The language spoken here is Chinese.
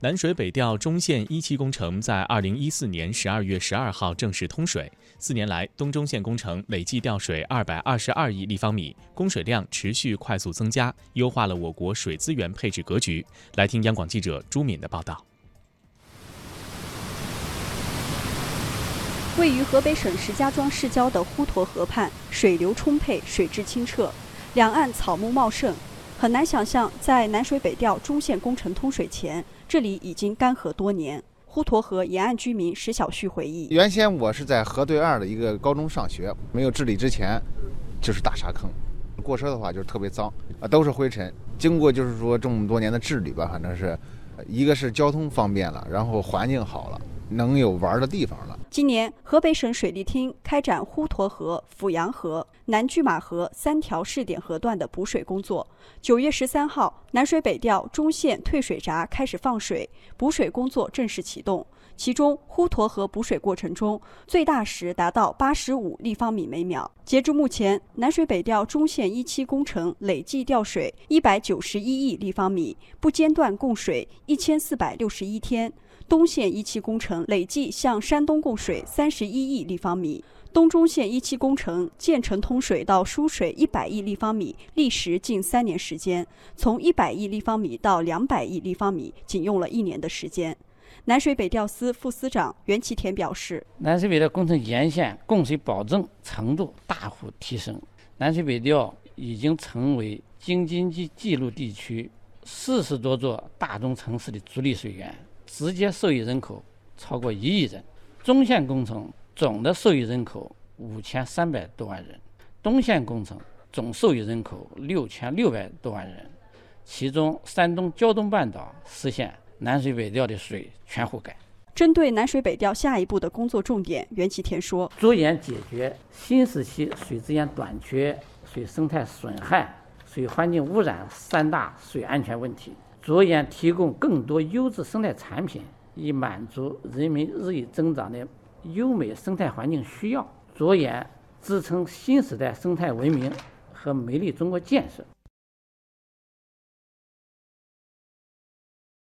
南水北调中线一期工程在二零一四年十二月十二号正式通水。四年来，东中线工程累计调水二百二十二亿立方米，供水量持续快速增加，优化了我国水资源配置格局。来听央广记者朱敏的报道。位于河北省石家庄市郊的滹沱河畔，水流充沛，水质清澈，两岸草木茂盛。很难想象，在南水北调中线工程通水前，这里已经干涸多年。滹沱河沿岸居民石小旭回忆：“原先我是在河对岸的一个高中上学，没有治理之前，就是大沙坑，过车的话就是特别脏啊，都是灰尘。经过就是说这么多年的治理吧，反正是，一个是交通方便了，然后环境好了。”能有玩的地方了。今年，河北省水利厅开展滹沱河、阜阳河、南拒马河三条试点河段的补水工作。九月十三号，南水北调中线退水闸开始放水，补水工作正式启动。其中，滹沱河补水过程中最大时达到八十五立方米每秒。截至目前，南水北调中线一期工程累计调水一百九十一亿立方米，不间断供水一千四百六十一天。东线一期工程累计向山东供水三十一亿立方米，东中线一期工程建成通水到输水一百亿立方米历时近三年时间，从一百亿立方米到两百亿立方米仅用了一年的时间。南水北调司副司长袁其田表示，南水北调工程沿线供水保证程度大幅提升，南水北调已经成为京津冀冀鲁地区四十多座大中城市的主力水源。直接受益人口超过一亿人，中线工程总的受益人口五千三百多万人，东线工程总受益人口六千六百多万人，其中山东胶东半岛实现南水北调的水全覆盖。针对南水北调下一步的工作重点，袁其田说：着眼解决新时期水资源短缺、水生态损害、水环境污染三大水安全问题。着眼提供更多优质生态产品，以满足人民日益增长的优美生态环境需要；着眼支撑新时代生态文明和美丽中国建设。